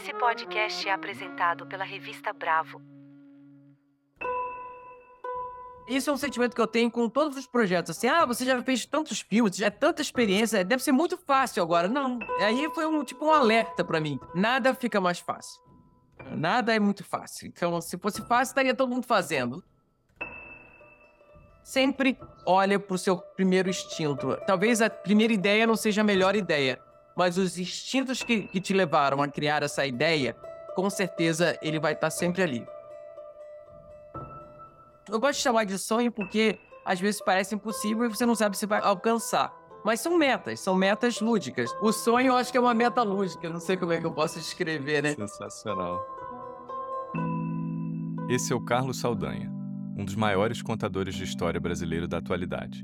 Esse podcast é apresentado pela revista Bravo. Isso é um sentimento que eu tenho com todos os projetos. Assim, ah, você já fez tantos filmes, já é tanta experiência, deve ser muito fácil agora. Não, aí foi um tipo um alerta para mim. Nada fica mais fácil. Nada é muito fácil. Então, se fosse fácil, estaria todo mundo fazendo. Sempre olha pro seu primeiro instinto. Talvez a primeira ideia não seja a melhor ideia, mas os instintos que, que te levaram a criar essa ideia, com certeza ele vai estar sempre ali. Eu gosto de chamar de sonho porque às vezes parece impossível e você não sabe se vai alcançar. Mas são metas, são metas lúdicas. O sonho eu acho que é uma meta lúdica, não sei como é que eu posso descrever, né? Sensacional. Esse é o Carlos Saldanha, um dos maiores contadores de história brasileiro da atualidade.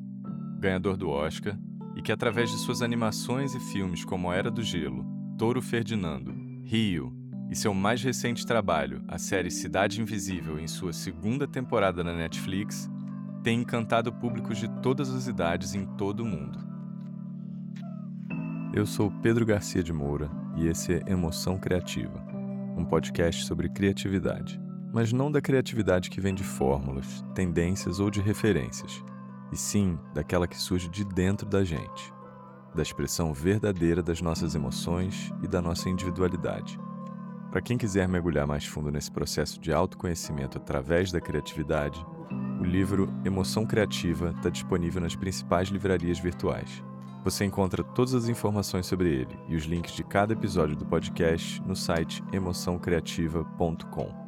Ganhador do Oscar e que, através de suas animações e filmes como Era do Gelo, Touro Ferdinando, Rio e seu mais recente trabalho, a série Cidade Invisível, em sua segunda temporada na Netflix, tem encantado públicos de todas as idades em todo o mundo. Eu sou Pedro Garcia de Moura e esse é Emoção Criativa, um podcast sobre criatividade, mas não da criatividade que vem de fórmulas, tendências ou de referências, e sim daquela que surge de dentro da gente, da expressão verdadeira das nossas emoções e da nossa individualidade. Para quem quiser mergulhar mais fundo nesse processo de autoconhecimento através da criatividade, o livro Emoção Criativa está disponível nas principais livrarias virtuais. Você encontra todas as informações sobre ele e os links de cada episódio do podcast no site emoçãocriativa.com.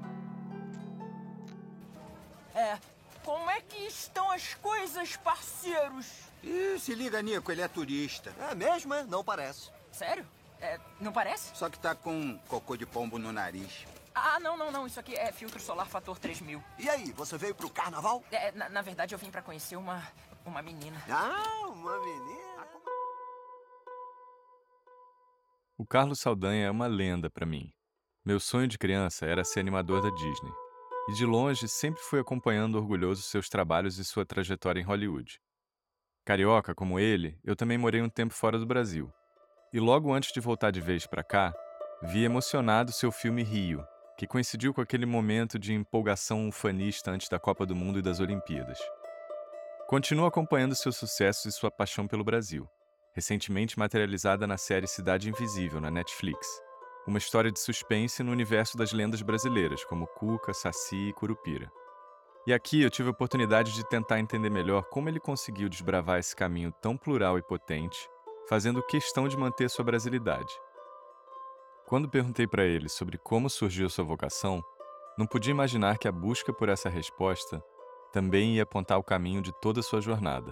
parceiros? Ih, se liga, Nico, ele é turista. É mesmo, é? Não parece. Sério? É, não parece? Só que tá com cocô de pombo no nariz. Ah, não, não, não. Isso aqui é filtro solar fator 3000. E aí, você veio pro carnaval? É, na, na verdade, eu vim pra conhecer uma, uma menina. Ah, uma menina. O Carlos Saldanha é uma lenda para mim. Meu sonho de criança era ser animador da Disney. E de longe sempre fui acompanhando orgulhoso seus trabalhos e sua trajetória em Hollywood. Carioca como ele, eu também morei um tempo fora do Brasil. E logo antes de voltar de vez para cá, vi emocionado seu filme Rio, que coincidiu com aquele momento de empolgação ufanista antes da Copa do Mundo e das Olimpíadas. Continuo acompanhando seu sucesso e sua paixão pelo Brasil recentemente materializada na série Cidade Invisível, na Netflix. Uma história de suspense no universo das lendas brasileiras, como Cuca, Saci e Curupira. E aqui eu tive a oportunidade de tentar entender melhor como ele conseguiu desbravar esse caminho tão plural e potente, fazendo questão de manter sua brasilidade. Quando perguntei para ele sobre como surgiu sua vocação, não podia imaginar que a busca por essa resposta também ia apontar o caminho de toda a sua jornada.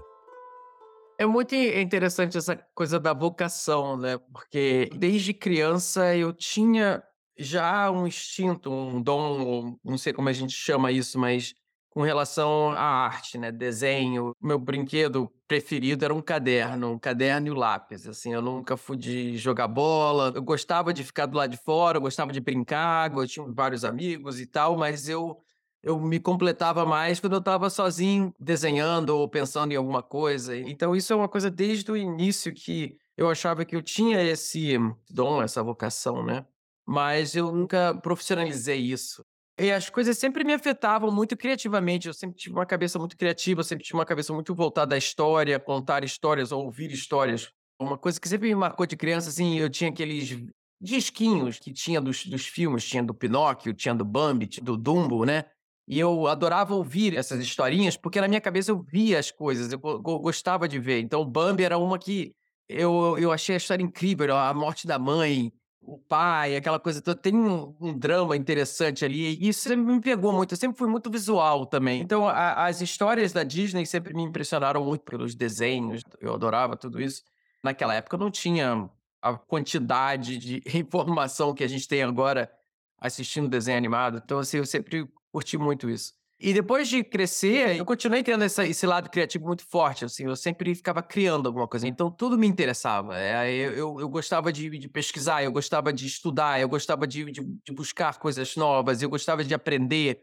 É muito interessante essa coisa da vocação, né? Porque desde criança eu tinha já um instinto, um dom, não sei como a gente chama isso, mas com relação à arte, né? Desenho. Meu brinquedo preferido era um caderno, um caderno e o lápis. Assim, eu nunca fui de jogar bola. Eu gostava de ficar do lado de fora, eu gostava de brincar, eu tinha vários amigos e tal, mas eu eu me completava mais quando eu estava sozinho desenhando ou pensando em alguma coisa. Então isso é uma coisa desde o início que eu achava que eu tinha esse dom, essa vocação, né? Mas eu nunca profissionalizei isso. E as coisas sempre me afetavam muito criativamente. Eu sempre tive uma cabeça muito criativa, sempre tive uma cabeça muito voltada à história, contar histórias ou ouvir histórias. Uma coisa que sempre me marcou de criança, assim, eu tinha aqueles disquinhos que tinha dos, dos filmes, tinha do Pinóquio, tinha do Bambi, tinha do Dumbo, né? E eu adorava ouvir essas historinhas, porque na minha cabeça eu via as coisas, eu gostava de ver. Então, Bambi era uma que eu, eu achei a história incrível, a morte da mãe, o pai, aquela coisa toda. Tem um, um drama interessante ali, e isso me pegou muito. Eu sempre fui muito visual também. Então, a, as histórias da Disney sempre me impressionaram muito pelos desenhos, eu adorava tudo isso. Naquela época não tinha a quantidade de informação que a gente tem agora assistindo desenho animado. Então, assim, eu sempre curti muito isso. E depois de crescer, eu continuei tendo essa, esse lado criativo muito forte, assim, eu sempre ficava criando alguma coisa, então tudo me interessava. É, eu, eu, eu, gostava de, de, pesquisar, eu gostava de estudar, eu gostava de, de, de buscar coisas novas, eu gostava de aprender.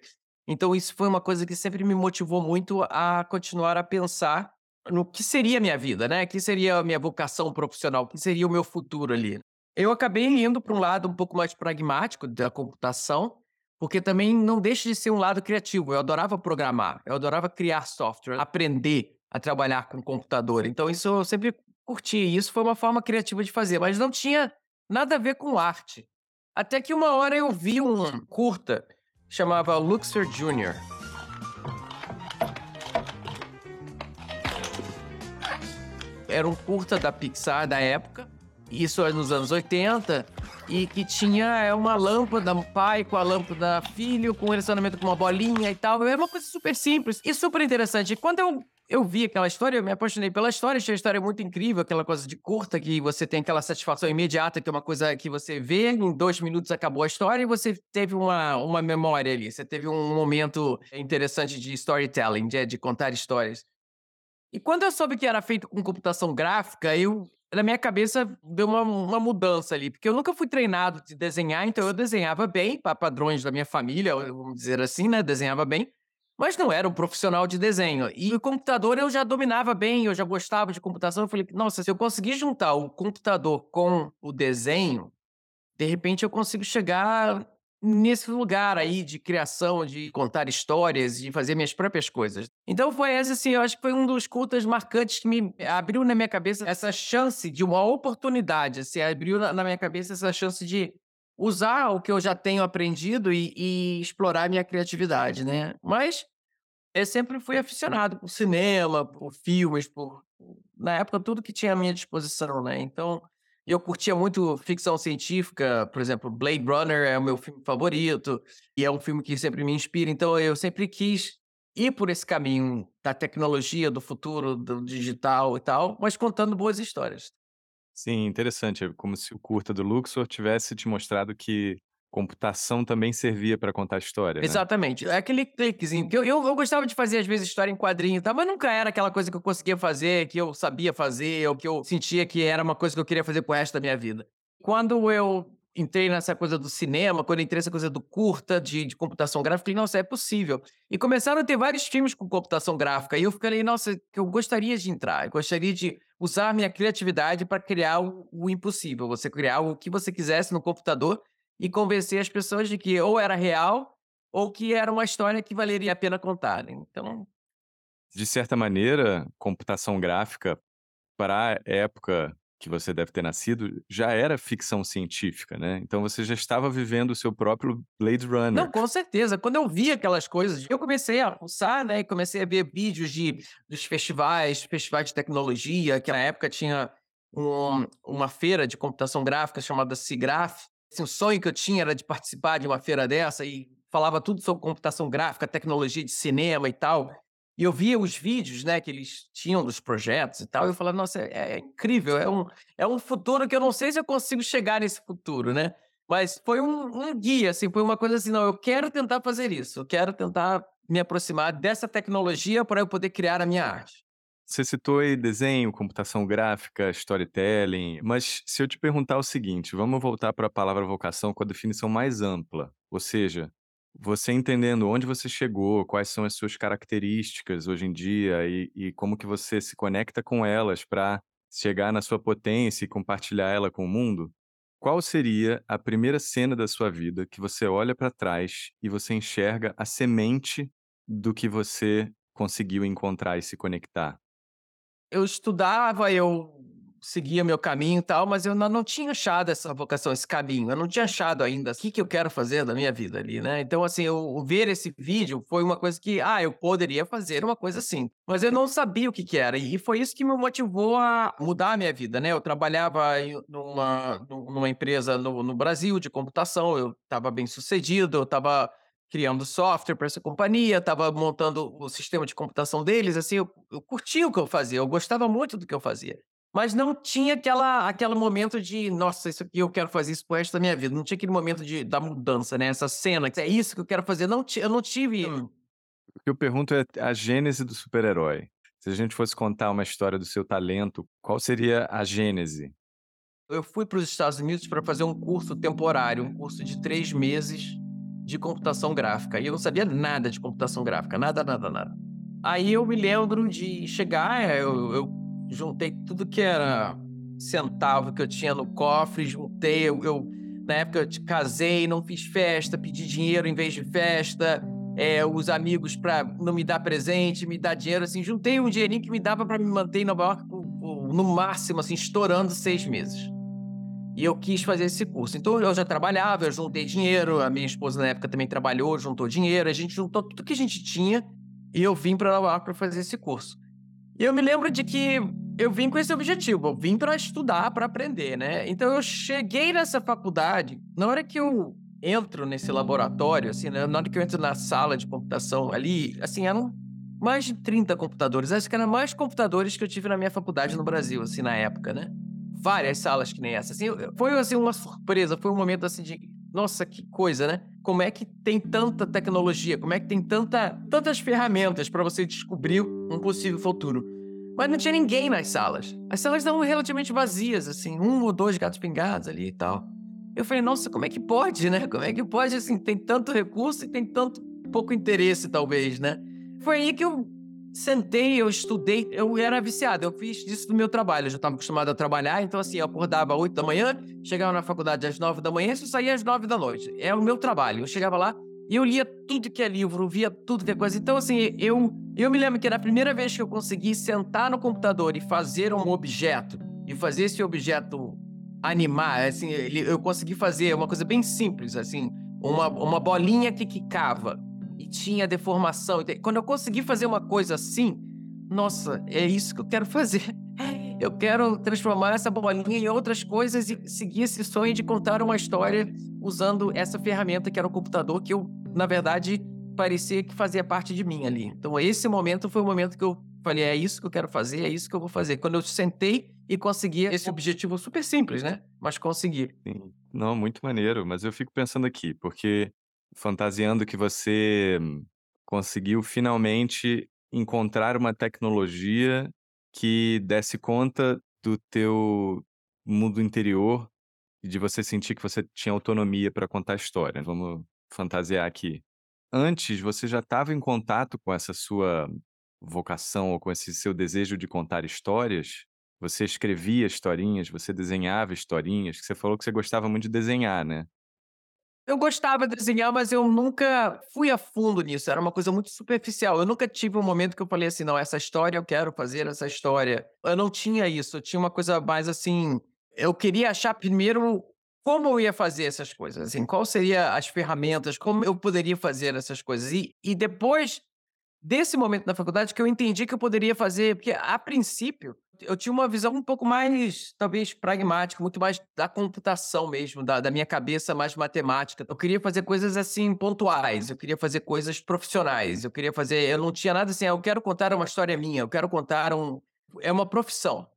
Então isso foi uma coisa que sempre me motivou muito a continuar a pensar no que seria a minha vida, né? Que seria a minha vocação profissional, que seria o meu futuro ali. Eu acabei indo para um lado um pouco mais pragmático da computação, porque também não deixa de ser um lado criativo. Eu adorava programar, eu adorava criar software, aprender a trabalhar com computador. Então, isso eu sempre curti. Isso foi uma forma criativa de fazer, mas não tinha nada a ver com arte. Até que uma hora eu vi um curta, chamava Luxor Jr. Era um curta da Pixar da época, isso é nos anos 80, e que tinha é, uma lâmpada, pai com a lâmpada filho, com um relacionamento com uma bolinha e tal. Era uma coisa super simples e super interessante. E quando eu eu vi aquela história, eu me apaixonei pela história, achei a história muito incrível, aquela coisa de curta, que você tem aquela satisfação imediata, que é uma coisa que você vê, em dois minutos acabou a história e você teve uma, uma memória ali, você teve um momento interessante de storytelling, de, de contar histórias. E quando eu soube que era feito com computação gráfica, eu na minha cabeça deu uma, uma mudança ali, porque eu nunca fui treinado de desenhar, então eu desenhava bem, para padrões da minha família, vamos dizer assim, né? Desenhava bem, mas não era um profissional de desenho. E o computador eu já dominava bem, eu já gostava de computação. Eu falei, nossa, se eu conseguir juntar o computador com o desenho, de repente eu consigo chegar nesse lugar aí de criação, de contar histórias, de fazer minhas próprias coisas. Então foi esse, assim, eu acho que foi um dos cultos marcantes que me abriu na minha cabeça essa chance de uma oportunidade, assim, abriu na minha cabeça essa chance de usar o que eu já tenho aprendido e, e explorar minha criatividade, né? Mas eu sempre fui aficionado por cinema, por filmes, por na época tudo que tinha à minha disposição, né? Então eu curtia muito ficção científica, por exemplo, Blade Runner é o meu filme favorito, e é um filme que sempre me inspira. Então eu sempre quis ir por esse caminho da tecnologia, do futuro, do digital e tal, mas contando boas histórias. Sim, interessante. É como se o curta do Luxor tivesse te mostrado que computação também servia para contar história, né? Exatamente. É aquele cliquezinho. Que eu, eu, eu, gostava de fazer, às vezes, história em quadrinho tal, mas nunca era aquela coisa que eu conseguia fazer, que eu sabia fazer, ou que eu sentia que era uma coisa que eu queria fazer pro resto da minha vida. Quando eu entrei nessa coisa do cinema, quando entrei nessa coisa do curta, de, de computação gráfica, falei, nossa, é possível. E começaram a ter vários filmes com computação gráfica, e eu falei, nossa, eu gostaria de entrar, eu gostaria de usar minha criatividade para criar o, o impossível, você criar o que você quisesse no computador e convencer as pessoas de que ou era real ou que era uma história que valeria a pena contar. Então, de certa maneira, computação gráfica para a época que você deve ter nascido já era ficção científica, né? Então você já estava vivendo o seu próprio Blade Runner. Não, com certeza. Quando eu vi aquelas coisas, eu comecei a almoçar, né? E comecei a ver vídeos de, dos festivais, festivais de tecnologia, que na época tinha um, uma feira de computação gráfica chamada SIGGRAPH, Assim, o sonho que eu tinha era de participar de uma feira dessa e falava tudo sobre computação gráfica, tecnologia de cinema e tal. E eu via os vídeos, né, que eles tinham dos projetos e tal, e eu falava, nossa, é, é, incrível, é um, é um futuro que eu não sei se eu consigo chegar nesse futuro, né? Mas foi um, um guia, assim, foi uma coisa assim, não, eu quero tentar fazer isso, eu quero tentar me aproximar dessa tecnologia para eu poder criar a minha arte. Você citou aí desenho, computação gráfica, storytelling, mas se eu te perguntar o seguinte, vamos voltar para a palavra vocação com a definição mais ampla, ou seja, você entendendo onde você chegou, quais são as suas características hoje em dia e, e como que você se conecta com elas para chegar na sua potência e compartilhar ela com o mundo, qual seria a primeira cena da sua vida que você olha para trás e você enxerga a semente do que você conseguiu encontrar e se conectar? Eu estudava, eu seguia meu caminho e tal, mas eu não, tinha achado essa vocação, esse caminho. Eu não tinha achado ainda o que, que eu quero fazer da minha vida ali, né? Então, assim, eu ver esse vídeo foi uma coisa que, ah, eu poderia fazer uma coisa assim. Mas eu não sabia o que, que era. E foi isso que me motivou a mudar a minha vida, né? Eu trabalhava numa, numa empresa no, no Brasil de computação, eu estava bem sucedido, eu estava criando software para essa companhia, estava montando o sistema de computação deles, assim, eu, eu curtia o que eu fazia, eu gostava muito do que eu fazia. Mas não tinha aquela, aquele momento de, nossa, isso aqui eu quero fazer isso pro resto da minha vida. Não tinha aquele momento de, da mudança, né? Essa cena, é isso que eu quero fazer. Não, eu não tive. O que eu pergunto é a gênese do super-herói. Se a gente fosse contar uma história do seu talento, qual seria a gênese? Eu fui para os Estados Unidos para fazer um curso temporário, um curso de três meses de computação gráfica. E eu não sabia nada de computação gráfica, nada, nada, nada. Aí eu me lembro de chegar, eu, eu juntei tudo que era centavo que eu tinha no cofre, juntei, eu, eu na época eu te- casei, não fiz festa, pedi dinheiro em vez de festa, é, os amigos para não me dar presente, me dar dinheiro, assim, juntei um dinheirinho que me dava para me manter em Nova York no máximo, assim, estourando seis meses. E eu quis fazer esse curso. Então eu já trabalhava, eu juntei dinheiro, a minha esposa na época também trabalhou, juntou dinheiro, a gente juntou tudo que a gente tinha e eu vim para Nova York para fazer esse curso. E eu me lembro de que eu vim com esse objetivo, eu vim para estudar, para aprender, né? Então eu cheguei nessa faculdade, na hora que eu entro nesse laboratório, assim, né? na hora que eu entro na sala de computação ali, assim, eram mais de 30 computadores. Acho que eram mais computadores que eu tive na minha faculdade no Brasil, assim, na época, né? Várias salas que nem essa. Assim, foi, assim, uma surpresa, foi um momento, assim, de... Nossa, que coisa, né? Como é que tem tanta tecnologia? Como é que tem tanta, tantas ferramentas para você descobrir um possível futuro? Mas não tinha ninguém nas salas. As salas estavam relativamente vazias, assim, um ou dois gatos pingados ali e tal. Eu falei, nossa, como é que pode, né? Como é que pode, assim, tem tanto recurso e tem tanto pouco interesse, talvez, né? Foi aí que eu sentei, eu estudei, eu era viciado, eu fiz disso do meu trabalho, eu já estava acostumado a trabalhar, então assim, eu acordava às 8 da manhã, chegava na faculdade às 9 da manhã e saía às 9 da noite. É o meu trabalho. Eu chegava lá e eu lia tudo que é livro, via tudo que é coisa. Então, assim, eu, eu me lembro que era a primeira vez que eu consegui sentar no computador e fazer um objeto, e fazer esse objeto animar, assim, eu consegui fazer uma coisa bem simples, assim, uma, uma bolinha que quicava tinha deformação. Quando eu consegui fazer uma coisa assim, nossa, é isso que eu quero fazer. Eu quero transformar essa bolinha em outras coisas e seguir esse sonho de contar uma história usando essa ferramenta que era o computador, que eu, na verdade, parecia que fazia parte de mim ali. Então, esse momento foi o momento que eu falei: é isso que eu quero fazer, é isso que eu vou fazer. Quando eu sentei e consegui esse objetivo super simples, né? Mas consegui. Sim. Não, muito maneiro, mas eu fico pensando aqui, porque fantasiando que você conseguiu finalmente encontrar uma tecnologia que desse conta do teu mundo interior e de você sentir que você tinha autonomia para contar a história. Vamos fantasiar aqui. Antes, você já estava em contato com essa sua vocação ou com esse seu desejo de contar histórias? Você escrevia historinhas, você desenhava historinhas, que você falou que você gostava muito de desenhar, né? Eu gostava de desenhar, mas eu nunca fui a fundo nisso. Era uma coisa muito superficial. Eu nunca tive um momento que eu falei assim, não, essa história eu quero fazer essa história. Eu não tinha isso. Eu tinha uma coisa mais assim. Eu queria achar primeiro como eu ia fazer essas coisas, assim, qual seria as ferramentas, como eu poderia fazer essas coisas. E, e depois desse momento na faculdade que eu entendi que eu poderia fazer, porque a princípio eu tinha uma visão um pouco mais, talvez, pragmática, muito mais da computação mesmo, da, da minha cabeça mais matemática. Eu queria fazer coisas assim pontuais, eu queria fazer coisas profissionais, eu queria fazer. Eu não tinha nada assim, ah, eu quero contar uma história minha, eu quero contar um. É uma profissão,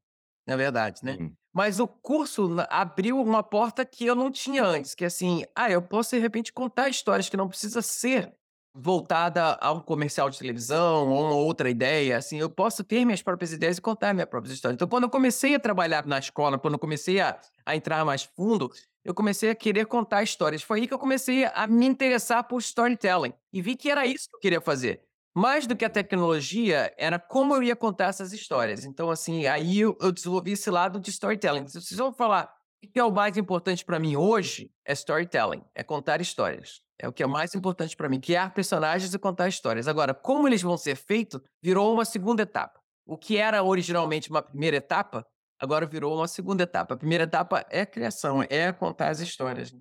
na verdade, né? Hum. Mas o curso abriu uma porta que eu não tinha antes, que é assim, ah, eu posso de repente contar histórias que não precisa ser voltada a um comercial de televisão ou uma outra ideia, assim, eu posso ter minhas próprias ideias e contar minhas próprias histórias. Então, quando eu comecei a trabalhar na escola, quando eu comecei a, a entrar mais fundo, eu comecei a querer contar histórias. Foi aí que eu comecei a me interessar por storytelling e vi que era isso que eu queria fazer. Mais do que a tecnologia, era como eu ia contar essas histórias. Então, assim, aí eu, eu desenvolvi esse lado de storytelling. Se vocês vão falar o que é o mais importante para mim hoje, é storytelling, é contar histórias. É o que é mais importante para mim, criar personagens e contar histórias. Agora, como eles vão ser feitos, virou uma segunda etapa. O que era originalmente uma primeira etapa, agora virou uma segunda etapa. A primeira etapa é a criação, é contar as histórias.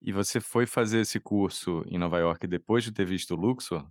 E você foi fazer esse curso em Nova York depois de ter visto o Luxor?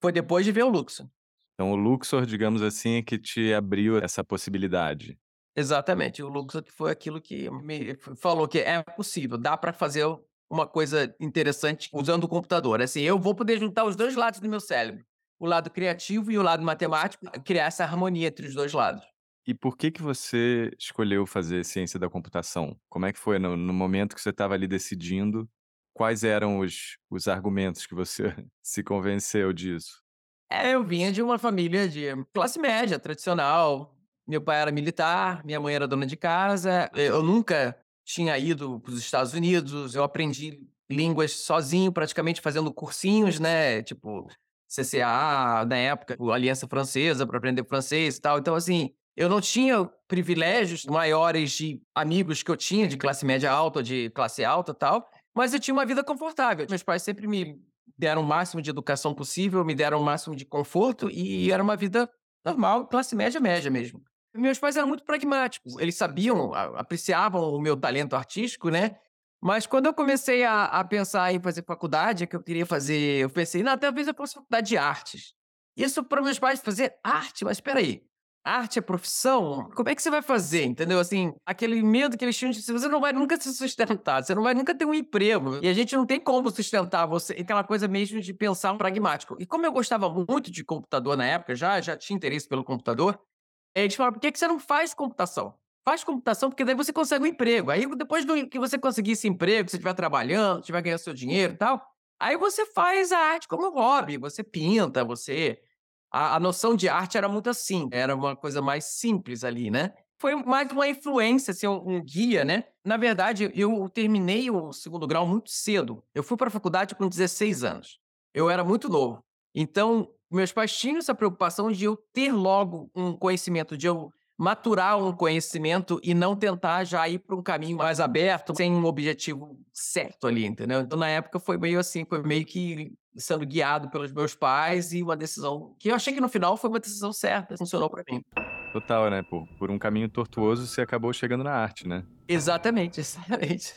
Foi depois de ver o Luxo. Então, o Luxor, digamos assim, é que te abriu essa possibilidade. Exatamente. O Luxo que foi aquilo que me falou que é possível, dá para fazer uma coisa interessante usando o computador. Assim, eu vou poder juntar os dois lados do meu cérebro, o lado criativo e o lado matemático, criar essa harmonia entre os dois lados. E por que que você escolheu fazer ciência da computação? Como é que foi no, no momento que você estava ali decidindo? Quais eram os, os argumentos que você se convenceu disso? É, eu vinha de uma família de classe média, tradicional. Meu pai era militar, minha mãe era dona de casa. Eu nunca tinha ido para os Estados Unidos. Eu aprendi línguas sozinho, praticamente fazendo cursinhos, né? Tipo, CCA, na época, Aliança Francesa, para aprender francês e tal. Então, assim, Eu não tinha privilégios maiores de amigos que eu tinha de classe média alta, de classe alta tal, mas eu tinha uma vida confortável. Meus pais sempre me deram o máximo de educação possível, me deram o máximo de conforto e era uma vida normal, classe média, média mesmo. Meus pais eram muito pragmáticos, eles sabiam, apreciavam o meu talento artístico, né? Mas quando eu comecei a, a pensar em fazer faculdade, que eu queria fazer, eu pensei, não, talvez eu faça faculdade de artes. Isso para meus pais fazer arte, mas espera aí. Arte é profissão? Como é que você vai fazer? Entendeu? Assim, aquele medo que eles tinham de você não vai nunca se sustentar, você não vai nunca ter um emprego. E a gente não tem como sustentar você. Aquela coisa mesmo de pensar um pragmático. E como eu gostava muito de computador na época, já, já tinha interesse pelo computador, eles falaram, por que, que você não faz computação? Faz computação, porque daí você consegue um emprego. Aí, depois do, que você conseguir esse emprego, você estiver trabalhando, estiver ganhando seu dinheiro e tal, aí você faz a arte como hobby, você pinta, você a, a noção de arte era muito assim, era uma coisa mais simples ali, né? Foi mais uma influência, assim, um, um guia, né? Na verdade, eu terminei o segundo grau muito cedo. Eu fui para a faculdade com 16 anos. Eu era muito novo. Então, meus pais tinham essa preocupação de eu ter logo um conhecimento, de eu maturar um conhecimento e não tentar já ir para um caminho mais aberto, sem um objetivo certo ali, entendeu? Então, na época, foi meio assim, foi meio que sendo guiado pelos meus pais e uma decisão que eu achei que no final foi uma decisão certa, funcionou para mim. Total, né? Por, por um caminho tortuoso, você acabou chegando na arte, né? Exatamente, exatamente.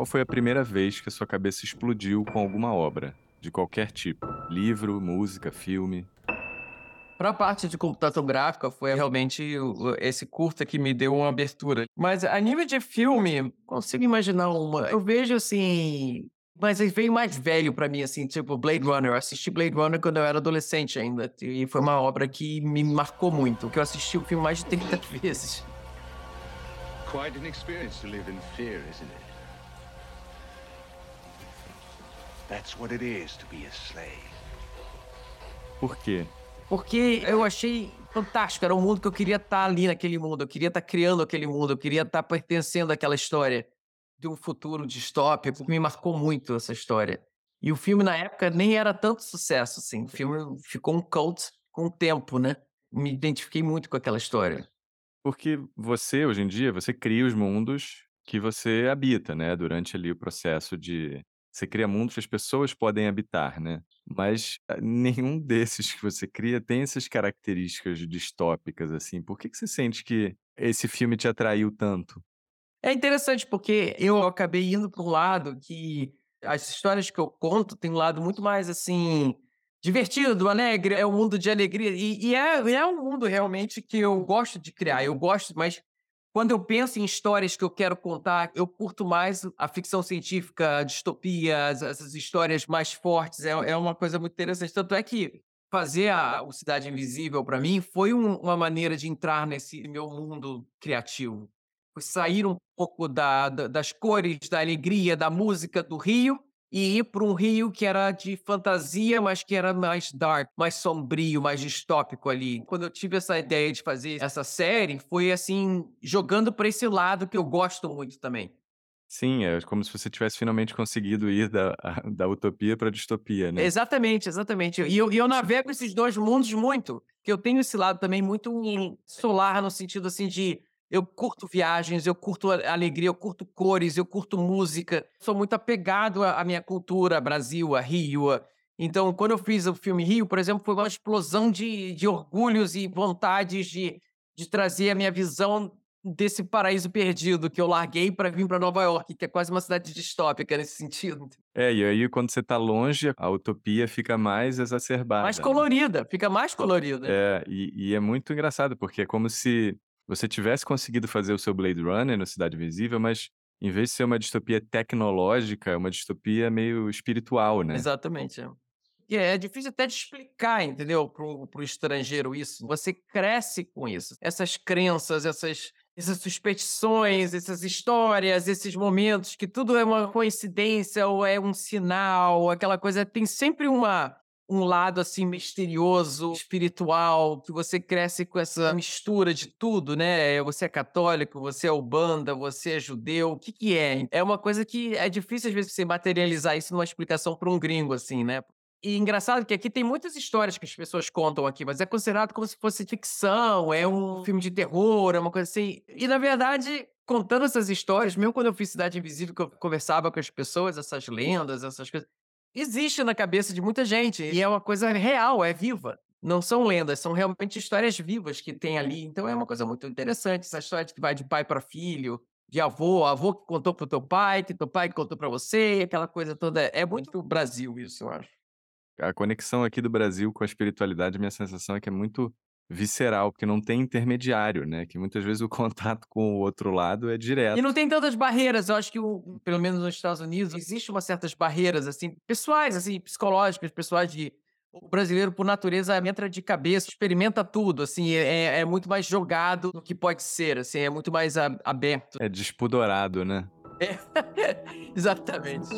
Qual foi a primeira vez que a sua cabeça explodiu com alguma obra? De qualquer tipo? Livro, música, filme? Para a parte de computação gráfica, foi realmente esse curta que me deu uma abertura. Mas a nível de filme, consigo imaginar uma. Eu vejo assim. Mas ele veio mais velho para mim, assim, tipo Blade Runner. Eu assisti Blade Runner quando eu era adolescente ainda. E foi uma obra que me marcou muito, que eu assisti o filme mais de 30 vezes. Quite an experience to live in fear, isn't it? That's what it is to be a slave. Por quê? Porque eu achei fantástico, era um mundo que eu queria estar ali naquele mundo, eu queria estar criando aquele mundo, eu queria estar pertencendo àquela história de um futuro distópico, me marcou muito essa história. E o filme na época nem era tanto sucesso assim, o filme ficou um cult com o tempo, né? Me identifiquei muito com aquela história. Porque você, hoje em dia, você cria os mundos que você habita, né? Durante ali o processo de. Você cria mundos que as pessoas podem habitar, né? Mas ah, nenhum desses que você cria tem essas características distópicas, assim. Por que, que você sente que esse filme te atraiu tanto? É interessante porque eu acabei indo para um lado que as histórias que eu conto têm um lado muito mais assim divertido, alegre, é um mundo de alegria e, e é, é um mundo realmente que eu gosto de criar. Eu gosto, mas quando eu penso em histórias que eu quero contar, eu curto mais a ficção científica, a distopia, as- essas histórias mais fortes. É, é uma coisa muito interessante. Tanto é que fazer a, o Cidade Invisível para mim foi um- uma maneira de entrar nesse meu mundo criativo foi sair um pouco da, da- das cores, da alegria, da música do Rio e ir para um Rio que era de fantasia, mas que era mais dark, mais sombrio, mais distópico ali. Quando eu tive essa ideia de fazer essa série, foi assim, jogando para esse lado que eu gosto muito também. Sim, é como se você tivesse finalmente conseguido ir da, da utopia para a distopia, né? Exatamente, exatamente. E eu, eu navego esses dois mundos muito, que eu tenho esse lado também muito solar, no sentido assim de eu curto viagens, eu curto alegria, eu curto cores, eu curto música. Sou muito apegado à minha cultura, Brasil, a Rio. a- Então, quando eu fiz o filme Rio, por exemplo, foi uma explosão de, de orgulhos e vontades de, de trazer a minha visão desse paraíso perdido que eu larguei para vir para Nova York, que é quase uma cidade distópica nesse sentido. É, e aí quando você tá longe, a utopia fica mais exacerbada. Mais né? colorida, fica mais colorida. É, e, e é muito engraçado, porque é como se você tivesse conseguido fazer o seu Blade Runner no Cidade Invisível, mas em vez de ser uma distopia tecnológica, é uma distopia meio espiritual, né? Exatamente. é. É difícil até de explicar, entendeu, pro, pro estrangeiro isso. Você cresce com isso. Essas crenças, essas, essas essas histórias, esses momentos, que tudo é uma coincidência ou é um sinal, aquela coisa. Tem sempre uma, um lado assim misterioso, espiritual, que você cresce com essa mistura de tudo, né? Você é católico, você é ubanda, você é judeu, o que que é? É uma coisa que é difícil às vezes você materializar isso numa explicação para um gringo assim, né? E engraçado que aqui tem muitas histórias que as pessoas contam aqui, mas é considerado como se fosse ficção, é um filme de terror, é uma coisa assim. E na verdade, contando essas histórias, mesmo quando eu fiz Cidade Invisível, que eu conversava com as pessoas, essas lendas, essas coisas, existe na cabeça de muita gente e é uma coisa real, é viva. Não são lendas, são realmente histórias vivas que tem ali. Então é uma coisa muito interessante, essa história de que vai de pai para filho, de avô, avô que contou pro teu pai, que teu pai que contou para você, aquela coisa toda. É muito Brasil isso, eu acho. A conexão aqui do Brasil com a espiritualidade, minha sensação é que é muito visceral, porque não tem intermediário, né? Que muitas vezes o contato com o outro lado é direto. E não tem tantas barreiras, eu acho que, o- pelo menos nos Estados Unidos, existe umas certas barreiras, assim, pessoais, assim, psicológicas, pessoais de... O brasileiro, por natureza, entra de cabeça, experimenta tudo, assim, é, é muito mais jogado do que pode ser, assim, é muito mais aberto. É despudorado, né? Exatamente.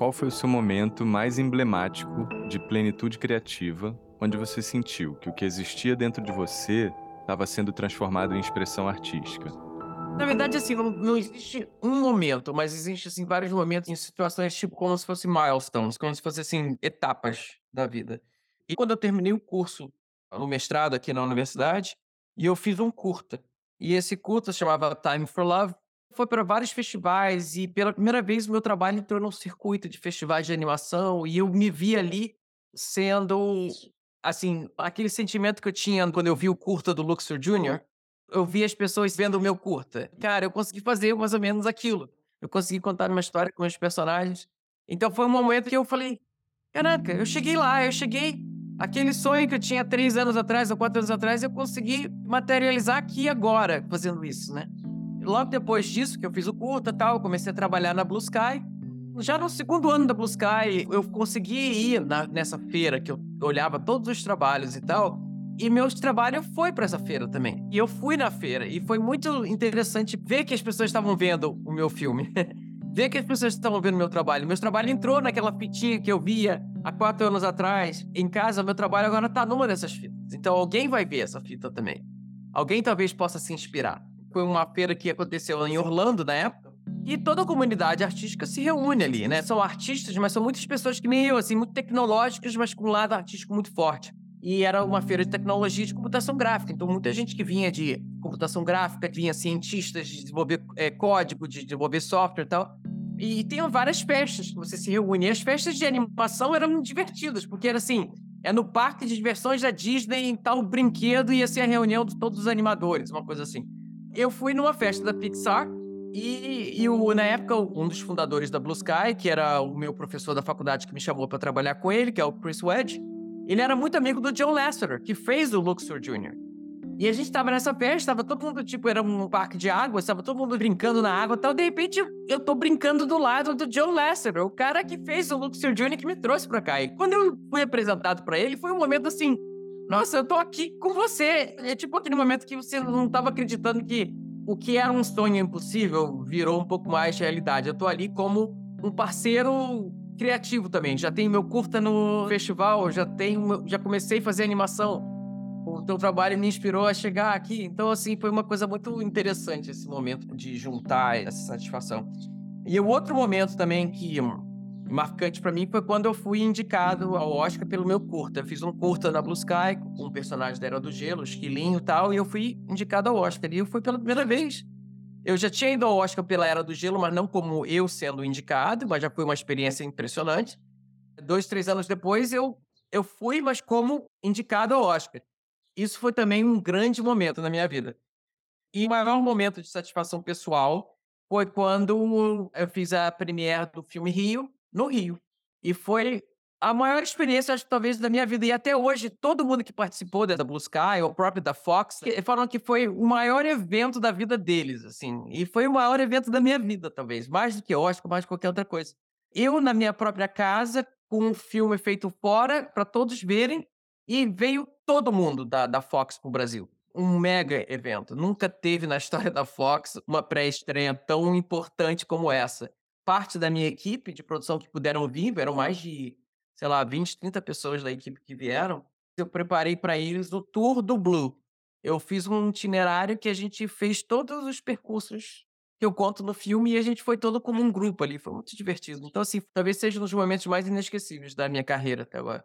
Qual foi o seu momento mais emblemático de plenitude criativa, onde você sentiu que o que existia dentro de você estava sendo transformado em expressão artística? Na verdade, assim, não, não existe um momento, mas existe, assim, vários momentos em situações, tipo, como se fossem milestones, como se fossem, assim, etapas da vida. E quando eu terminei o curso, no mestrado aqui na universidade, e eu fiz um curta. E esse curta se chamava Time for Love, foi para vários festivais e pela primeira vez o meu trabalho entrou num circuito de festivais de animação e eu me vi ali sendo, assim, aquele sentimento que eu tinha quando eu vi o curta do Luxor Jr., eu vi as pessoas vendo o meu curta. Cara, eu consegui fazer mais ou menos aquilo. Eu consegui contar uma história com os personagens. Então foi um momento que eu falei: caraca, eu cheguei lá, eu cheguei. Aquele sonho que eu tinha três anos atrás ou quatro anos atrás, eu consegui materializar aqui agora, fazendo isso, né? Logo depois disso, que eu fiz o curta tal, comecei a trabalhar na Blue Sky. Já no segundo ano da Blue Sky, eu consegui ir na- nessa feira que eu olhava todos os trabalhos e tal. E meu trabalho foi para essa feira também. E eu fui na feira. E foi muito interessante ver que as pessoas estavam vendo o meu filme. ver que as pessoas estavam vendo o meu trabalho. Meu trabalho entrou naquela fitinha que eu via há quatro anos atrás. Em casa, meu trabalho agora tá numa dessas fitas. Então alguém vai ver essa fita também. Alguém talvez possa se inspirar. Foi uma feira que aconteceu em Orlando na época. E toda a comunidade artística se reúne ali, né? São artistas, mas são muitas pessoas que nem eu, assim, muito tecnológicas, mas com um lado artístico muito forte. E era uma feira de tecnologia de computação gráfica. Então, muita gente que vinha de computação gráfica, vinha cientistas de desenvolver eh, código, de desenvolver software e tal. E tem várias festas que você se reúne. E as festas de animação eram divertidas, porque era assim: é no parque de diversões da Disney, em tal brinquedo, ia ser a reunião de todos os animadores, uma coisa assim. Eu fui numa festa da Pixar e, e o, na época, um dos fundadores da Blue Sky, que era o meu professor da faculdade que me chamou para trabalhar com ele, que é o Chris Wedge, ele era muito amigo do John Lasseter, que fez o Luxor Jr. E a gente tava nessa festa, tava todo mundo, tipo, era um parque de água, tava todo mundo brincando na água e tal. De repente, eu, tô brincando do lado do John Lasseter, o cara que fez o Luxor Jr. que me trouxe pra cá. E quando eu fui apresentado pra ele, foi um momento assim: nossa, eu tô aqui com você. É tipo aquele momento que você não tava acreditando que o que era um sonho impossível virou um pouco mais realidade. Eu tô ali como um parceiro criativo também. Já tenho meu curta no festival, já tenho, já comecei a fazer animação. O teu trabalho me inspirou a chegar aqui. Então, assim, foi uma coisa muito interessante esse momento de juntar essa satisfação. E o outro momento também que marcante pra mim foi quando eu fui indicado ao Oscar pelo meu curta. Eu fiz um curta na Blue Sky com um personagem da Era do Gelo, esquilinho e tal, e eu fui indicado ao Oscar. E eu fui pela primeira vez. Eu já tinha ido ao Oscar pela Era do Gelo, mas não como eu sendo indicado, mas já foi uma experiência impressionante. Dois, três anos depois, eu, eu fui, mas como indicado ao Oscar. Isso foi também um grande momento na minha vida. E o maior momento de satisfação pessoal foi quando eu fiz a premiere do filme Rio, no Rio. E foi a maior experiência, acho talvez, da minha vida. E até hoje, todo mundo que participou da Blue Sky, ou próprio da Fox, falam que foi o maior evento da vida deles, assim. E foi o maior evento da minha vida, talvez. Mais do que Oscar, mais do que qualquer outra coisa. Eu, na minha própria casa, com um filme feito fora, para todos verem, e veio todo mundo da, da Fox pro Brasil. Um mega evento. Nunca teve na história da Fox uma pré-estreia tão importante como essa. Parte da minha equipe de produção que puderam vir, eram mais de, sei lá, 20, 30 pessoas da equipe que vieram. Eu preparei para eles o Tour do Blue. Eu fiz um itinerário que a gente fez todos os percursos que eu conto no filme e a gente foi todo como um grupo ali, foi muito divertido. Então, assim, talvez seja um dos momentos mais inesquecíveis da minha carreira até agora.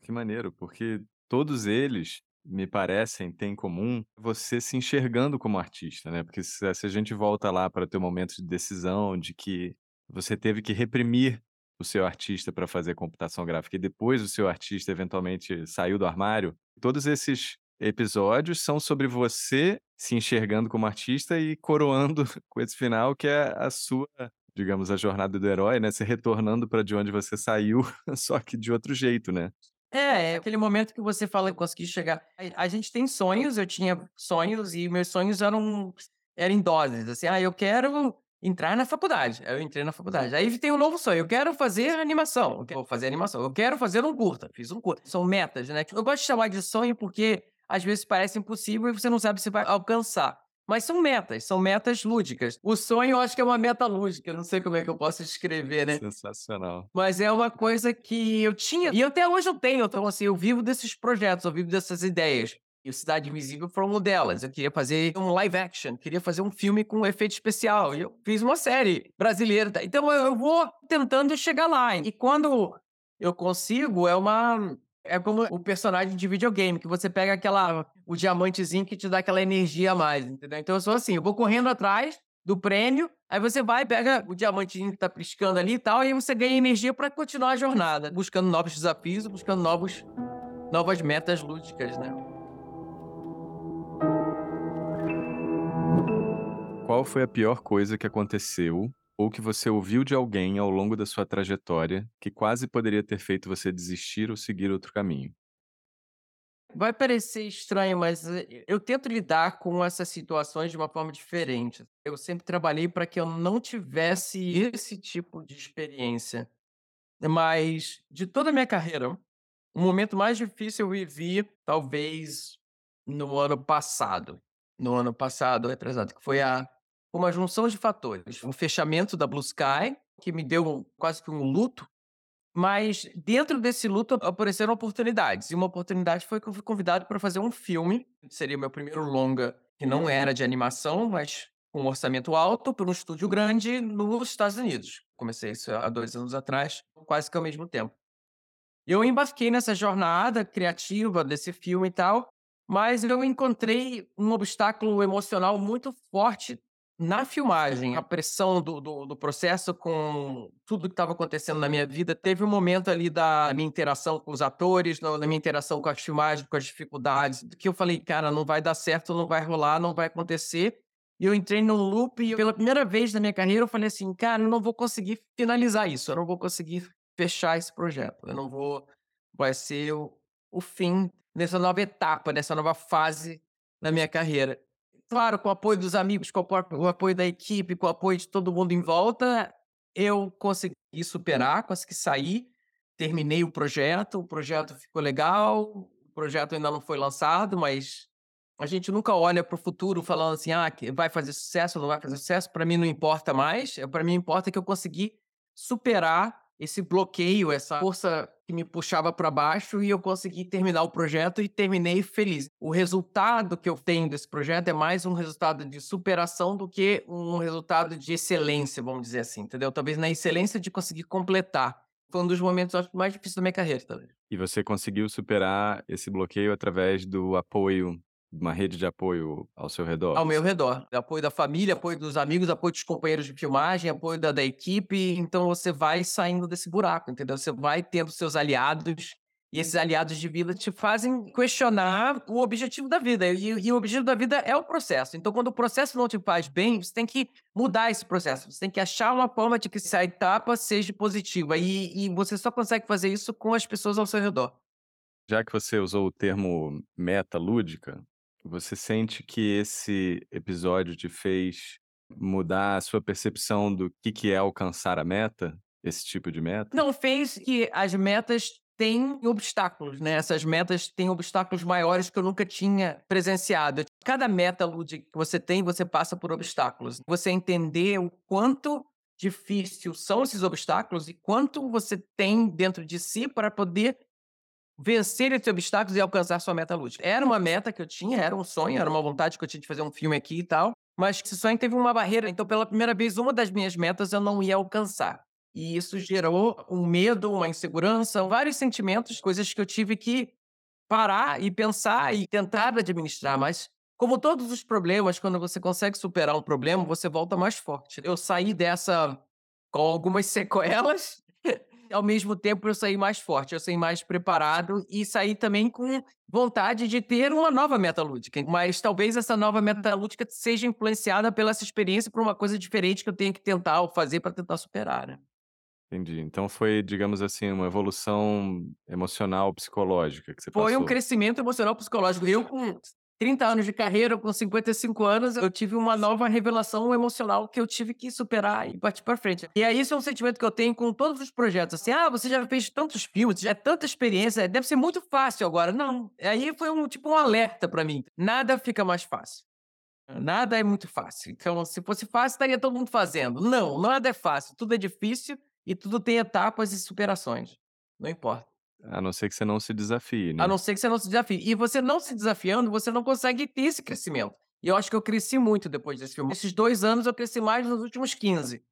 Que maneiro, porque todos eles, me parecem, têm em comum você se enxergando como artista, né? Porque se, a gente volta lá para o teu momento de decisão, de que você teve que reprimir o seu artista para fazer computação gráfica e depois o seu artista eventualmente saiu do armário, todos esses episódios são sobre você se enxergando como artista e coroando com esse final que é a sua, digamos, a jornada do herói, né? Se retornando para de onde você saiu, só que de outro jeito, né? É, é aquele momento que você fala, eu consegui chegar. A, a gente tem sonhos, eu tinha sonhos e meus sonhos eram, eram em doses, assim, ah, eu quero entrar na faculdade. Aí eu entrei na faculdade. Aí tem um novo sonho. Eu quero fazer animação. Eu quero fazer animação. Eu quero fazer um curta. Fiz um curta. São metas, né? Eu gosto de chamar de sonho porque às vezes parece impossível e você não sabe se vai alcançar. Mas são metas, são metas lúdicas. O sonho eu acho que é uma meta lúdica, eu não sei como é que eu posso descrever, né? Sensacional. Mas é uma coisa que eu tinha, e até hoje eu tenho. Então, assim, eu vivo desses projetos, eu vivo dessas ideias. E o Cidade Invisível foi uma delas. Eu queria fazer um live action, queria fazer um filme com efeito especial. E eu fiz uma série brasileira. Então eu vou tentando chegar lá. E quando eu consigo, é uma é como o personagem de videogame, que você pega aquela o diamantezinho que te dá aquela energia a mais, entendeu? Então eu sou assim, eu vou correndo atrás do prêmio, aí você vai, pega o diamantezinho que tá piscando ali e tal, e você ganha energia para continuar a jornada, buscando novos desafios, buscando novos novas metas lúdicas, né? Qual foi a pior coisa que aconteceu ou que você ouviu de alguém ao longo da sua trajetória que quase poderia ter feito você desistir ou seguir outro caminho? Vai parecer estranho, mas eh, eu tento lidar com essas situações de uma forma diferente. Eu sempre trabalhei para que eu não tivesse esse tipo de experiência. Mas de toda a minha carreira, o momento mais difícil eu vivi, talvez, no ano passado. No ano passado, retrasado, que foi a uma junção de fatores. Um fechamento da Blue Sky, que me deu um, quase que um luto, mas dentro desse luto apareceram oportunidades. E uma oportunidade foi que eu fui convidado para fazer um filme, seria o meu primeiro longa, que não era de animação, mas com um orçamento alto, para um estúdio grande nos Estados Unidos. Comecei isso há dois anos atrás, quase que ao mesmo tempo. Eu embarquei nessa jornada criativa desse filme e tal, mas eu encontrei um obstáculo emocional muito forte na filmagem, a pressão do, do, do processo com tudo que estava acontecendo na minha vida, teve um momento ali da minha interação com os atores, na minha interação com as filmagens, com as dificuldades, que eu falei, cara, não vai dar certo, não vai rolar, não vai acontecer. E eu entrei num loop e pela primeira vez na minha carreira eu falei assim, cara, eu não vou conseguir finalizar isso, eu não vou conseguir fechar esse projeto, eu não vou, vai ser o, o fim dessa nova etapa, dessa nova fase na minha carreira claro, com o apoio dos amigos, com o apoio da equipe, com o apoio de todo mundo em volta, eu consegui superar, consegui sair, terminei o projeto, o projeto ficou legal, o projeto ainda não foi lançado, mas a gente nunca olha para o futuro falando assim, ah, vai fazer sucesso, não vai fazer sucesso, para mim não importa mais, para mim importa que eu consegui superar esse bloqueio, essa força que me puxava para baixo e eu consegui terminar o projeto e terminei feliz. O resultado que eu tenho desse projeto é mais um resultado de superação do que um resultado de excelência, vamos dizer assim, entendeu? Talvez na excelência de conseguir completar. Foi um dos momentos acho, mais difíceis da minha carreira, talvez. E você conseguiu superar esse bloqueio através do apoio uma rede de apoio ao seu redor? Ao meu redor. Apoio da família, apoio dos amigos, apoio dos companheiros de filmagem, apoio da, da equipe. Então você vai saindo desse buraco, entendeu? Você vai tendo seus aliados. E esses aliados de vida te fazem questionar o objetivo da vida. E, e, o objetivo da vida é o processo. Então, quando o processo não te faz bem, você tem que mudar esse processo. Você tem que achar uma forma de que essa etapa seja positiva. E, e você só consegue fazer isso com as pessoas ao seu redor. Já que você usou o termo meta lúdica, você sente que esse episódio te fez mudar a sua percepção do que, que é alcançar a meta? Esse tipo de meta? Não, fez que as metas têm obstáculos, né? Essas metas têm obstáculos maiores que eu nunca tinha presenciado. Cada meta, Lud, que você tem, você passa por obstáculos. Você entender o quanto difícil são esses obstáculos e quanto você tem dentro de si para poder vencer esses obstáculos e alcançar sua meta lúdica. Era uma meta que eu tinha, era um sonho, era uma vontade que eu tinha de fazer um filme aqui e tal. mas esse sonho teve uma barreira. Então, pela primeira vez, uma das minhas metas eu não ia alcançar. E isso gerou um medo, uma insegurança, vários sentimentos, coisas que eu tive que parar e pensar e tentar administrar. Mas, como todos os problemas, quando você consegue superar um problema, você volta mais forte. Eu saí dessa com algumas sequelas, ao mesmo tempo eu saí mais forte, eu saí mais preparado e saí também com vontade de ter uma nova meta lúdica. Mas talvez essa nova meta lúdica seja influenciada pela essa experiência por uma coisa diferente que eu tenho que tentar ou fazer para tentar superar, né? Entendi. Então foi, digamos assim, uma evolução emocional, psicológica que você Foi um passou. crescimento emocional psicológico. Eu, com 30 anos de carreira, com 55 anos, eu tive uma nova revelação emocional que eu tive que superar e partir para frente. E aí, isso é um sentimento que eu tenho com todos os projetos. Assim, ah, você já fez tantos filmes, já é tanta experiência, deve ser muito fácil agora. Não. Aí foi um tipo um alerta para mim. Nada fica mais fácil. Nada é muito fácil. Então, se fosse fácil, estaria todo mundo fazendo. Não, nada é fácil. Tudo é difícil e tudo tem etapas e superações. Não importa. A não ser que você não se desafie, né? A não ser que você não se desafie. E você não se desafiando, você não consegue ter esse crescimento. E eu acho que eu cresci muito depois desse filme. Esses dois anos eu cresci mais nos últimos 15.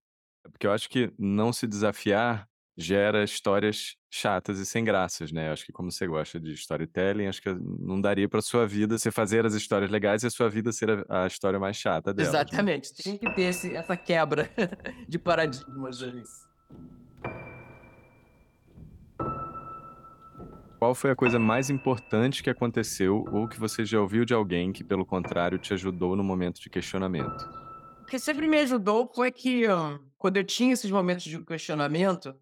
Porque eu acho que não se desafiar gera histórias chatas e sem graças, né? Eu acho que como você gosta de storytelling, acho que não daria pra sua vida você fazer as histórias legais e a sua vida ser a, a história mais chata delas. né? Exatamente. Tem que ter esse- essa quebra de paradigmas. Qual foi a coisa mais importante que aconteceu ou que você já ouviu de alguém que, pelo contrário, te ajudou no momento de questionamento? O que sempre me ajudou foi que, quando eu tinha esses momentos de questionamento,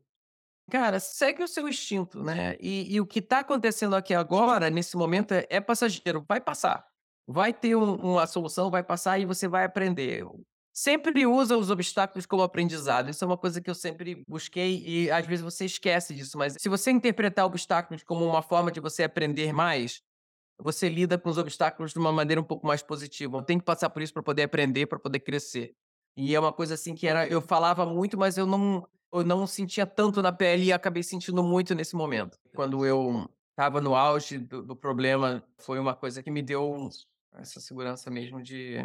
cara, segue o seu instinto, né? E, e o que está acontecendo aqui agora, nesse momento, é, é passageiro, vai passar. Vai ter um- uma solução, vai passar e você vai aprender. Sempre usa os obstáculos como aprendizado. Isso é uma coisa que eu sempre busquei e às vezes você esquece disso. Mas se você interpretar obstáculos como uma forma de você aprender mais, você lida com os obstáculos de uma maneira um pouco mais positiva. Tem que passar por isso para poder aprender, para poder crescer. E é uma coisa assim que era, eu falava muito, mas eu não, eu não sentia tanto na pele e acabei sentindo muito nesse momento. Quando eu estava no auge do, do problema, foi uma coisa que me deu essa segurança mesmo de,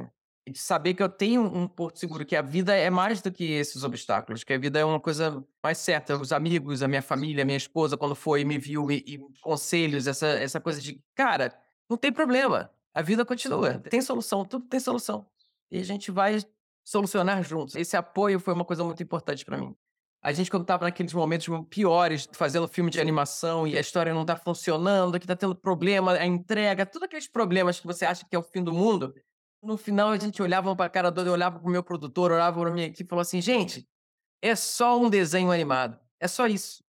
de saber que eu tenho um porto seguro, que a vida é mais do que esses obstáculos, que a vida é uma coisa mais certa. Os amigos, a minha família, a minha esposa, quando foi, me viu, e, e conselhos, essa, essa coisa de, cara, não tem problema, a vida continua, tem solução, tudo tem solução. E a gente vai solucionar juntos. Esse apoio foi uma coisa muito importante para mim. A gente, quando estava naqueles momentos piores, fazendo filme de animação e a história não tá funcionando, que tá tendo problema, a entrega, todos aqueles problemas que você acha que é o fim do mundo, no final a gente olhava um pra cara do eu olhava pro meu produtor, olhava pra minha equipe e falou assim: gente, é só um desenho animado. É só isso.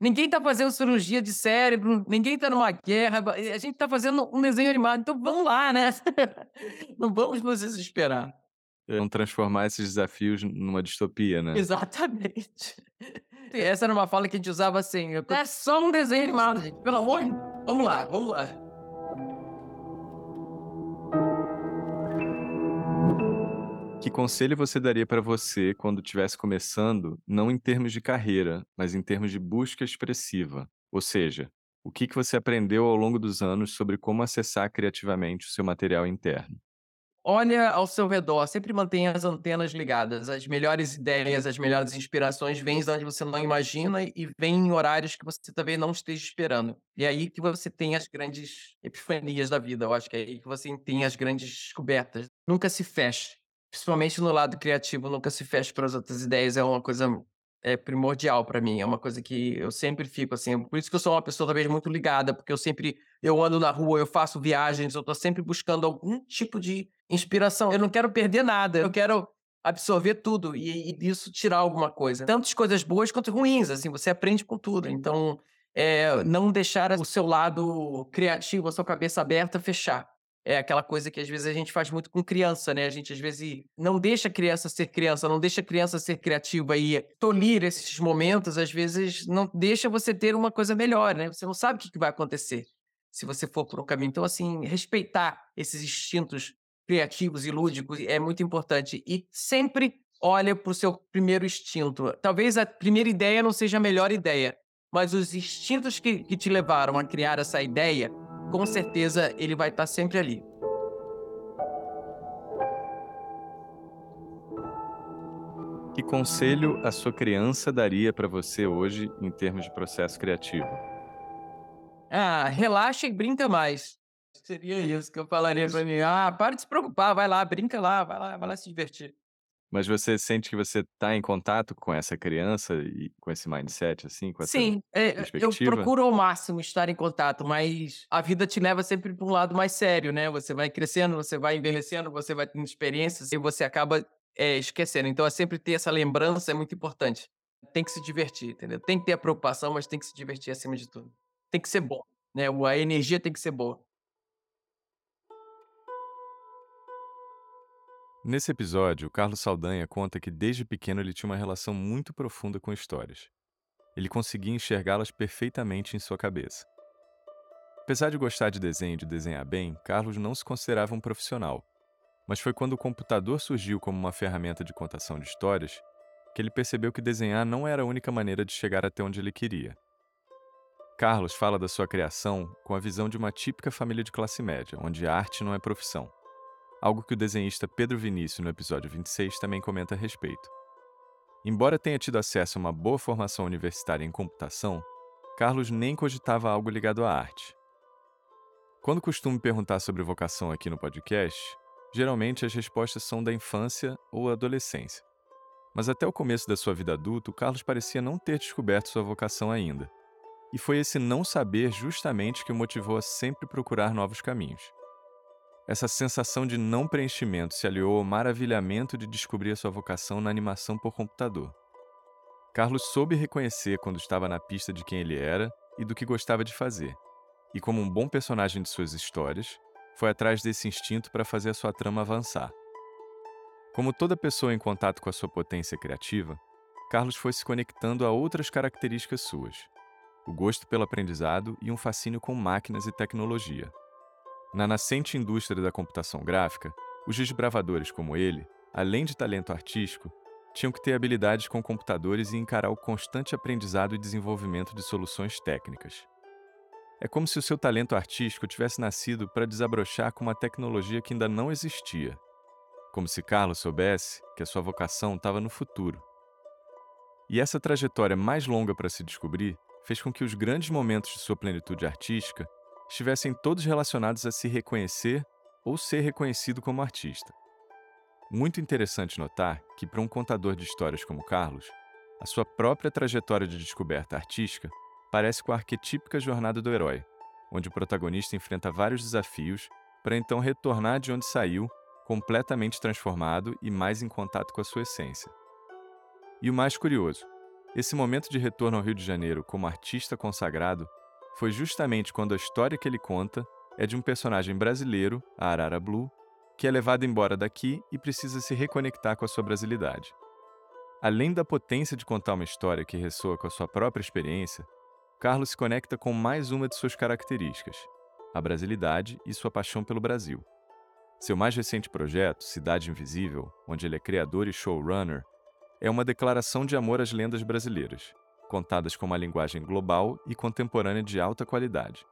Ninguém tá fazendo cirurgia de cérebro, ninguém tá numa guerra, a gente tá fazendo um desenho animado, então vamos lá, né? Não vamos nos desesperar. Não transformar esses desafios numa distopia, né? Exatamente. Essa era uma fala que a gente usava assim: é só um desenho animado, gente. Pelo amor de Vamos lá, vamos lá. Que conselho você daria para você quando estivesse começando, não em termos de carreira, mas em termos de busca expressiva? Ou seja, o que que você aprendeu ao longo dos anos sobre como acessar criativamente o seu material interno? Olha ao seu redor, sempre mantenha as antenas ligadas. As melhores ideias, as melhores inspirações vêm de onde você não imagina e vêm em horários que você também não esteja esperando. E é aí que você tem as grandes epifanias da vida. Eu acho que é aí que você tem as grandes descobertas. Nunca se feche. Principalmente no lado criativo, nunca se feche para as outras ideias. É uma coisa é, primordial para mim. É uma coisa que eu sempre fico assim. Por isso que eu sou uma pessoa talvez muito ligada, porque eu sempre eu ando na rua, eu faço viagens, eu tô sempre buscando algum tipo de inspiração. Eu não quero perder nada, eu quero absorver tudo e, e disso tirar alguma coisa. Tantas coisas boas quanto ruins, assim, você aprende com tudo. Então, é, não deixar o seu lado criativo, a sua cabeça aberta fechar. É aquela coisa que às vezes a gente faz muito com criança, né? A gente às vezes não deixa a criança ser criança, não deixa a criança ser criativa e tolir esses momentos, às vezes não deixa você ter uma coisa melhor, né? Você não sabe o que vai acontecer se você for por um caminho. Então, assim, respeitar esses instintos criativos e lúdicos é muito importante. E sempre olha para o seu primeiro instinto. Talvez a primeira ideia não seja a melhor ideia, mas os instintos que, que te levaram a criar essa ideia, com certeza ele vai estar tá sempre ali. Que conselho a sua criança daria para você hoje em termos de processo criativo? Ah, relaxa e brinca mais. Seria isso que eu falaria para mim. Ah, para de se preocupar, vai lá, brinca lá, vai lá, vai lá se divertir. Mas você sente que você está em contato com essa criança e com esse mindset, assim, com essa Sim, é, eu perspectiva? procuro ao máximo estar em contato, mas a vida te leva sempre para um lado mais sério, né? Você vai crescendo, você vai envelhecendo, você vai tendo experiências e você acaba é, esquecendo. Então, é sempre ter essa lembrança é muito importante. Tem que se divertir, entendeu? Tem que ter a preocupação, mas tem que se divertir acima de tudo. Tem que ser bom, né? A energia tem que ser boa. Nesse episódio, Carlos Saldanha conta que desde pequeno ele tinha uma relação muito profunda com histórias. Ele conseguia enxergá-las perfeitamente em sua cabeça. Apesar de gostar de desenho e de desenhar bem, Carlos não se considerava um profissional. Mas foi quando o computador surgiu como uma ferramenta de contação de histórias que ele percebeu que desenhar não era a única maneira de chegar até onde ele queria. Carlos fala da sua criação com a visão de uma típica família de classe média, onde a arte não é profissão algo que o desenhista Pedro Vinícius, no episódio 26, também comenta a respeito. Embora tenha tido acesso a uma boa formação universitária em computação, Carlos nem cogitava algo ligado à arte. Quando costumo perguntar sobre vocação aqui no podcast, geralmente as respostas são da infância ou adolescência. Mas até o começo da sua vida adulta, o Carlos parecia não ter descoberto sua vocação ainda. E foi esse não saber justamente que o motivou a sempre procurar novos caminhos. Essa sensação de não preenchimento se aliou ao maravilhamento de descobrir a sua vocação na animação por computador. Carlos soube reconhecer quando estava na pista de quem ele era e do que gostava de fazer, e como um bom personagem de suas histórias, foi atrás desse instinto para fazer a sua trama avançar. Como toda pessoa em contato com a sua potência criativa, Carlos foi se conectando a outras características suas: o gosto pelo aprendizado e um fascínio com máquinas e tecnologia. Na nascente indústria da computação gráfica, os desbravadores como ele, além de talento artístico, tinham que ter habilidades com computadores e encarar o constante aprendizado e desenvolvimento de soluções técnicas. É como se o seu talento artístico tivesse nascido para desabrochar com uma tecnologia que ainda não existia. Como se Carlos soubesse que a sua vocação estava no futuro. E essa trajetória mais longa para se descobrir fez com que os grandes momentos de sua plenitude artística estivessem todos relacionados a se reconhecer ou ser reconhecido como artista. Muito interessante notar que, para um contador de histórias como Carlos, a sua própria trajetória de descoberta artística parece com a arquetípica jornada do herói, onde o protagonista enfrenta vários desafios para então retornar de onde saiu, completamente transformado e mais em contato com a sua essência. E o mais curioso, esse momento de retorno ao Rio de Janeiro como artista consagrado foi justamente quando a história que ele conta é de um personagem brasileiro, a Arara Blue, que é levado embora daqui e precisa se reconectar com a sua brasilidade. Além da potência de contar uma história que ressoa com a sua própria experiência, Carlos se conecta com mais uma de suas características, a brasilidade e sua paixão pelo Brasil. Seu mais recente projeto, Cidade Invisível, onde ele é criador e showrunner, é uma declaração de amor às lendas brasileiras contadas com uma linguagem global e contemporânea de alta qualidade.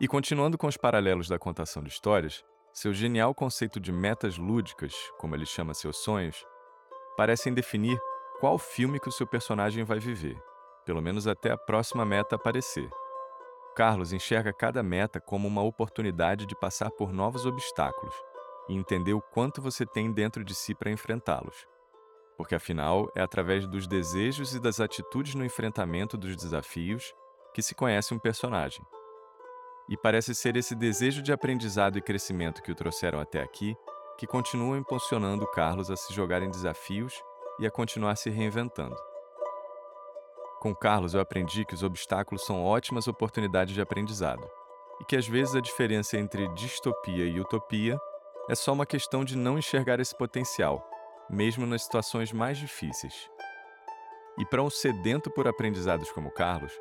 E continuando com os paralelos da contação de histórias, seu genial conceito de metas lúdicas, como ele chama seus sonhos, parecem definir qual filme que o seu personagem vai viver, pelo menos até a próxima meta aparecer. Carlos enxerga cada meta como uma oportunidade de passar por novos obstáculos e entender o quanto você tem dentro de si para enfrentá-los porque afinal é através dos desejos e das atitudes no enfrentamento dos desafios que se conhece um personagem. E parece ser esse desejo de aprendizado e crescimento que o trouxeram até aqui que continua impulsionando Carlos a se jogar em desafios e a continuar se reinventando. Com Carlos, eu aprendi que os obstáculos são ótimas oportunidades de aprendizado e que às vezes a diferença entre distopia e utopia é só uma questão de não enxergar esse potencial mesmo nas situações mais difíceis. E para um sedento por aprendizados como Carlos,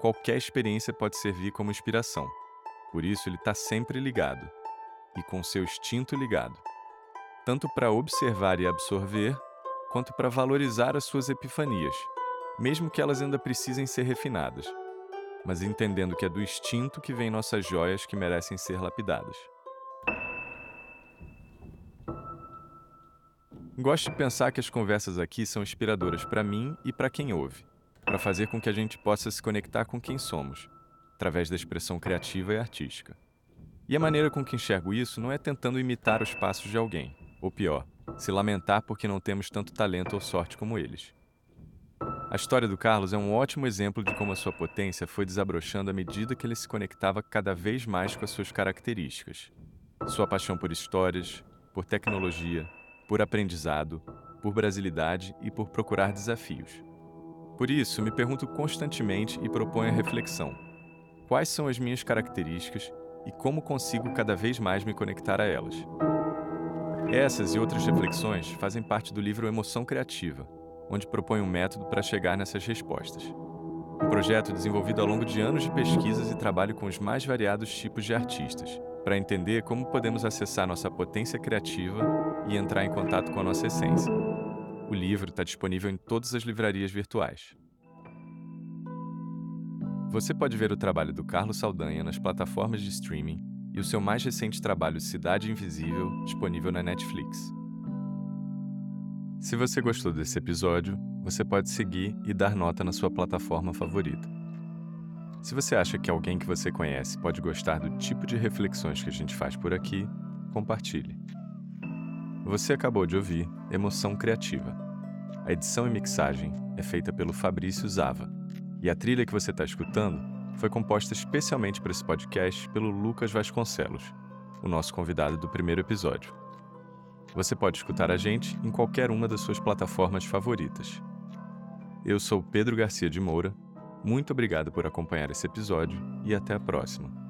qualquer experiência pode servir como inspiração. Por isso, ele está sempre ligado e com seu instinto ligado, tanto para observar e absorver, quanto para valorizar as suas epifanias, mesmo que elas ainda precisem ser refinadas, mas entendendo que é do instinto que vem nossas joias que merecem ser lapidadas. Gosto de pensar que as conversas aqui são inspiradoras para mim e para quem ouve, para fazer com que a gente possa se conectar com quem somos, através da expressão criativa e artística. E a maneira com que enxergo isso não é tentando imitar os passos de alguém, ou pior, se lamentar porque não temos tanto talento ou sorte como eles. A história do Carlos é um ótimo exemplo de como a sua potência foi desabrochando à medida que ele se conectava cada vez mais com as suas características. Sua paixão por histórias, por tecnologia, por aprendizado, por brasilidade e por procurar desafios. Por isso, me pergunto constantemente e proponho a reflexão: quais são as minhas características e como consigo cada vez mais me conectar a elas? Essas e outras reflexões fazem parte do livro Emoção Criativa, onde proponho um método para chegar nessas respostas. Um projeto desenvolvido ao longo de anos de pesquisas e trabalho com os mais variados tipos de artistas, para entender como podemos acessar nossa potência criativa e entrar em contato com a nossa essência. O livro está disponível em todas as livrarias virtuais. Você pode ver o trabalho do Carlos Saldanha nas plataformas de streaming e o seu mais recente trabalho Cidade Invisível disponível na Netflix. Se você gostou desse episódio, você pode seguir e dar nota na sua plataforma favorita. Se você acha que alguém que você conhece pode gostar do tipo de reflexões que a gente faz por aqui, compartilhe. Você acabou de ouvir Emoção Criativa. A edição e mixagem é feita pelo Fabrício Zava. E a trilha que você está escutando foi composta especialmente para esse podcast pelo Lucas Vasconcelos, o nosso convidado do primeiro episódio. Você pode escutar a gente em qualquer uma das suas plataformas favoritas. Eu sou Pedro Garcia de Moura muito obrigado por acompanhar esse episódio e até a próxima.